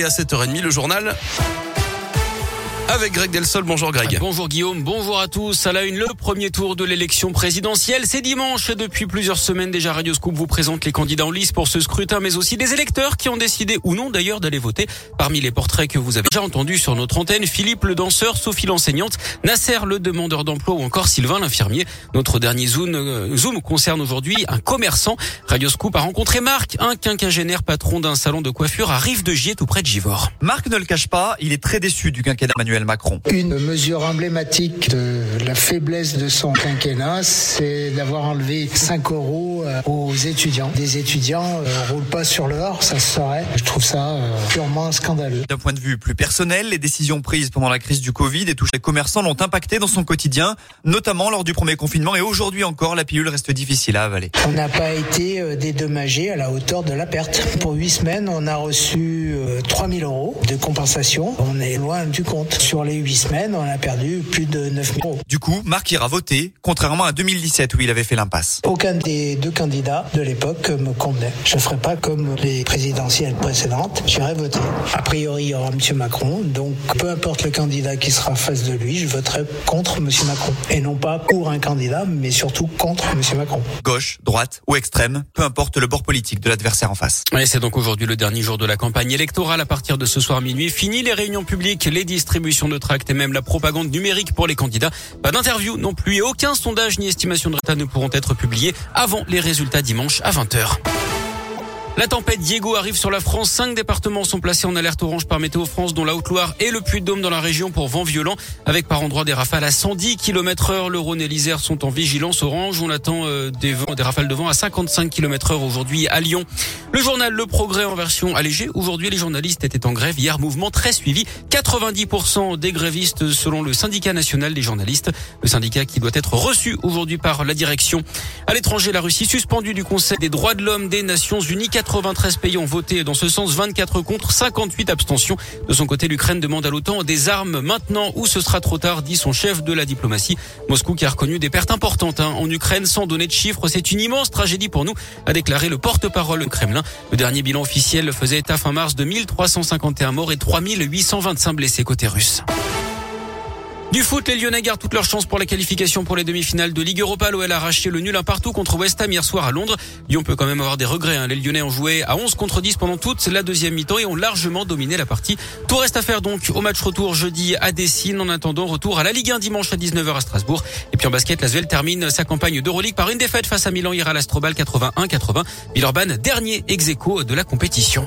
et à 7h30 le journal avec Greg Delsol. Bonjour Greg. Bonjour Guillaume, bonjour à tous. À la une, le premier tour de l'élection présidentielle, c'est dimanche. Depuis plusieurs semaines déjà, Radio Scoop vous présente les candidats en lice pour ce scrutin, mais aussi des électeurs qui ont décidé ou non d'ailleurs d'aller voter. Parmi les portraits que vous avez déjà entendus sur notre antenne, Philippe le danseur, Sophie l'enseignante, Nasser le demandeur d'emploi ou encore Sylvain l'infirmier. Notre dernier zoom, euh, zoom concerne aujourd'hui un commerçant. Radio Scoop a rencontré Marc, un quinquagénaire patron d'un salon de coiffure à Rive de Gier, tout près de Givors. Marc ne le cache pas, il est très déçu du quinquennat Manuel Macron. Une mesure emblématique de la faiblesse de son quinquennat, c'est d'avoir enlevé 5 euros euh, aux étudiants. Des étudiants ne euh, roulent pas sur l'or, ça se saurait. Je trouve ça euh, purement scandaleux. D'un point de vue plus personnel, les décisions prises pendant la crise du Covid et tous les commerçants l'ont impacté dans son quotidien, notamment lors du premier confinement et aujourd'hui encore, la pilule reste difficile à avaler. On n'a pas été dédommagé à la hauteur de la perte. Pour 8 semaines, on a reçu 3000 euros de compensation. On est loin du compte sur les huit semaines, on a perdu plus de 9 000 euros. Du coup, Marc ira voter, contrairement à 2017 où il avait fait l'impasse. Aucun des deux candidats de l'époque me convenait. Je ne ferai pas comme les présidentielles précédentes, j'irai voter. A priori, il y aura M. Macron, donc peu importe le candidat qui sera face de lui, je voterai contre M. Macron. Et non pas pour un candidat, mais surtout contre M. Macron. Gauche, droite ou extrême, peu importe le bord politique de l'adversaire en face. Et c'est donc aujourd'hui le dernier jour de la campagne électorale. À partir de ce soir minuit, fini les réunions publiques, les distributions de tracts et même la propagande numérique pour les candidats. Pas d'interview non plus et aucun sondage ni estimation de résultats ne pourront être publiés avant les résultats dimanche à 20h. La tempête Diego arrive sur la France. Cinq départements sont placés en alerte orange par Météo France, dont la Haute-Loire et le Puy-de-Dôme dans la région pour vent violent, avec par endroits des rafales à 110 km heure. Le Rhône et l'Isère sont en vigilance orange. On attend euh, des, vents, des rafales de vent à 55 km heure aujourd'hui à Lyon. Le journal Le Progrès en version allégée. Aujourd'hui, les journalistes étaient en grève. Hier, mouvement très suivi. 90% des grévistes selon le syndicat national des journalistes. Le syndicat qui doit être reçu aujourd'hui par la direction. À l'étranger, la Russie suspendue du Conseil des droits de l'homme des Nations Unies. 93 pays ont voté dans ce sens, 24 contre, 58 abstentions. De son côté, l'Ukraine demande à l'OTAN des armes maintenant ou ce sera trop tard, dit son chef de la diplomatie. Moscou qui a reconnu des pertes importantes hein, en Ukraine sans donner de chiffres. C'est une immense tragédie pour nous, a déclaré le porte-parole Kremlin. Le dernier bilan officiel faisait état fin mars de 1351 morts et 3825 blessés côté russe. Du foot, les Lyonnais gardent toutes leurs chances pour la qualification pour les demi-finales de Ligue Europa. L'OL a arraché le nul un partout contre West Ham hier soir à Londres. Lyon peut quand même avoir des regrets. Hein. Les Lyonnais ont joué à 11 contre 10 pendant toute la deuxième mi-temps et ont largement dominé la partie. Tout reste à faire donc au match retour jeudi à Dessine. En attendant, retour à la Ligue 1 dimanche à 19h à Strasbourg. Et puis en basket, Svel termine sa campagne d'Euroleague par une défaite face à Milan hier à l'Astrobal 81-80. Villeurbanne, dernier ex de la compétition.